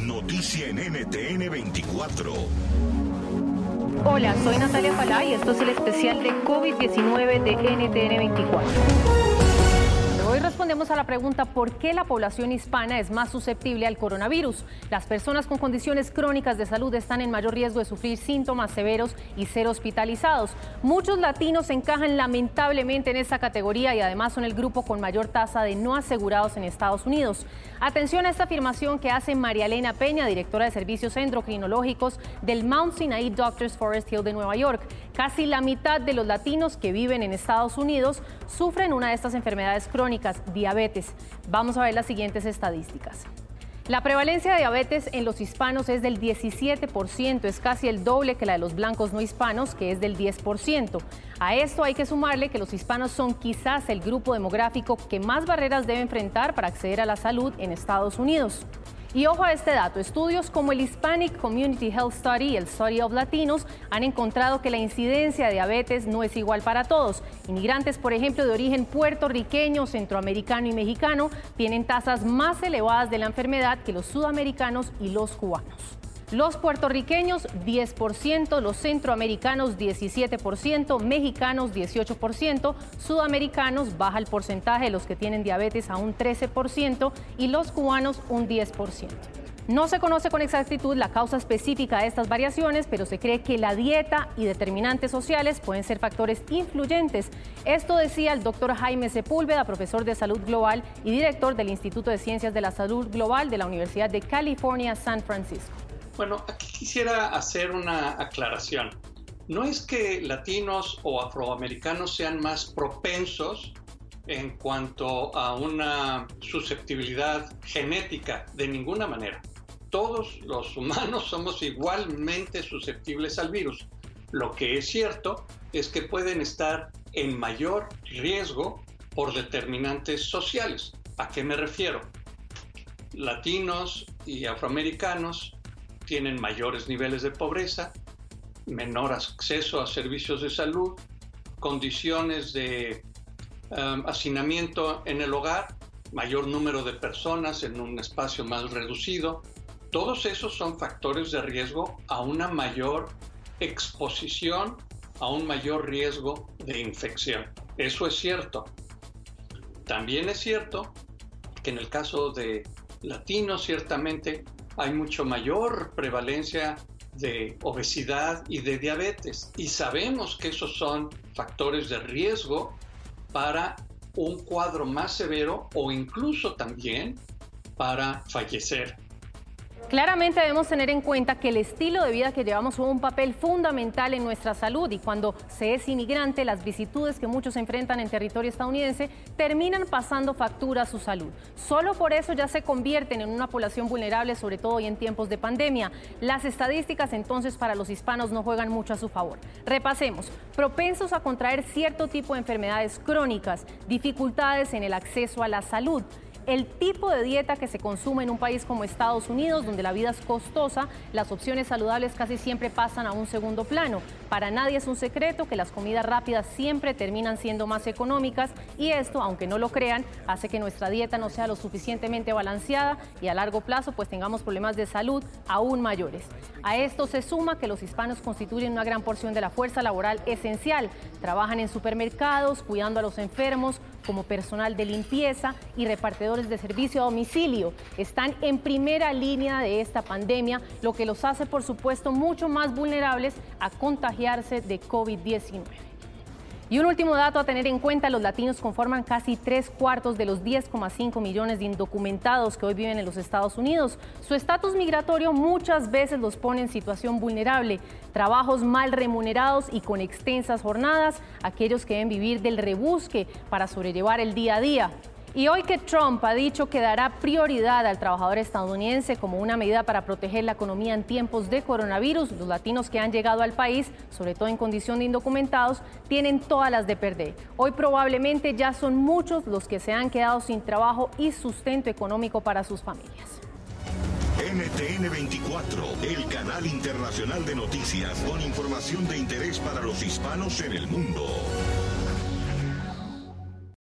noticia en NTN 24. Hola, soy Natalia Falá y esto es el especial de COVID-19 de NTN 24. Hoy respondemos a la pregunta ¿por qué la población hispana es más susceptible al coronavirus? Las personas con condiciones crónicas de salud están en mayor riesgo de sufrir síntomas severos y ser hospitalizados. Muchos latinos encajan lamentablemente en esta categoría y además son el grupo con mayor tasa de no asegurados en Estados Unidos. Atención a esta afirmación que hace María Elena Peña, directora de servicios endocrinológicos del Mount Sinai Doctors Forest Hill de Nueva York. Casi la mitad de los latinos que viven en Estados Unidos sufren una de estas enfermedades crónicas, diabetes. Vamos a ver las siguientes estadísticas. La prevalencia de diabetes en los hispanos es del 17%, es casi el doble que la de los blancos no hispanos, que es del 10%. A esto hay que sumarle que los hispanos son quizás el grupo demográfico que más barreras debe enfrentar para acceder a la salud en Estados Unidos. Y ojo a este dato, estudios como el Hispanic Community Health Study y el Study of Latinos han encontrado que la incidencia de diabetes no es igual para todos. Inmigrantes, por ejemplo, de origen puertorriqueño, centroamericano y mexicano, tienen tasas más elevadas de la enfermedad que los sudamericanos y los cubanos. Los puertorriqueños 10%, los centroamericanos 17%, mexicanos 18%, sudamericanos baja el porcentaje de los que tienen diabetes a un 13% y los cubanos un 10%. No se conoce con exactitud la causa específica de estas variaciones, pero se cree que la dieta y determinantes sociales pueden ser factores influyentes. Esto decía el doctor Jaime Sepúlveda, profesor de salud global y director del Instituto de Ciencias de la Salud Global de la Universidad de California, San Francisco. Bueno, aquí quisiera hacer una aclaración. No es que latinos o afroamericanos sean más propensos en cuanto a una susceptibilidad genética, de ninguna manera. Todos los humanos somos igualmente susceptibles al virus. Lo que es cierto es que pueden estar en mayor riesgo por determinantes sociales. ¿A qué me refiero? Latinos y afroamericanos tienen mayores niveles de pobreza, menor acceso a servicios de salud, condiciones de um, hacinamiento en el hogar, mayor número de personas en un espacio más reducido. Todos esos son factores de riesgo a una mayor exposición, a un mayor riesgo de infección. Eso es cierto. También es cierto que en el caso de latinos, ciertamente hay mucho mayor prevalencia de obesidad y de diabetes. Y sabemos que esos son factores de riesgo para un cuadro más severo o incluso también para fallecer. Claramente debemos tener en cuenta que el estilo de vida que llevamos juega un papel fundamental en nuestra salud y cuando se es inmigrante, las vicitudes que muchos enfrentan en territorio estadounidense terminan pasando factura a su salud. Solo por eso ya se convierten en una población vulnerable, sobre todo hoy en tiempos de pandemia. Las estadísticas entonces para los hispanos no juegan mucho a su favor. Repasemos, propensos a contraer cierto tipo de enfermedades crónicas, dificultades en el acceso a la salud, el tipo de dieta que se consume en un país como Estados Unidos, donde la vida es costosa, las opciones saludables casi siempre pasan a un segundo plano. Para nadie es un secreto que las comidas rápidas siempre terminan siendo más económicas y esto, aunque no lo crean, hace que nuestra dieta no sea lo suficientemente balanceada y a largo plazo pues tengamos problemas de salud aún mayores. A esto se suma que los hispanos constituyen una gran porción de la fuerza laboral esencial. Trabajan en supermercados, cuidando a los enfermos, como personal de limpieza y repartidores de servicio a domicilio. Están en primera línea de esta pandemia, lo que los hace, por supuesto, mucho más vulnerables a contagiarse de COVID-19. Y un último dato a tener en cuenta, los latinos conforman casi tres cuartos de los 10,5 millones de indocumentados que hoy viven en los Estados Unidos. Su estatus migratorio muchas veces los pone en situación vulnerable, trabajos mal remunerados y con extensas jornadas, aquellos que deben vivir del rebusque para sobrellevar el día a día. Y hoy que Trump ha dicho que dará prioridad al trabajador estadounidense como una medida para proteger la economía en tiempos de coronavirus, los latinos que han llegado al país, sobre todo en condición de indocumentados, tienen todas las de perder. Hoy probablemente ya son muchos los que se han quedado sin trabajo y sustento económico para sus familias. NTN 24, el canal internacional de noticias con información de interés para los hispanos en el mundo.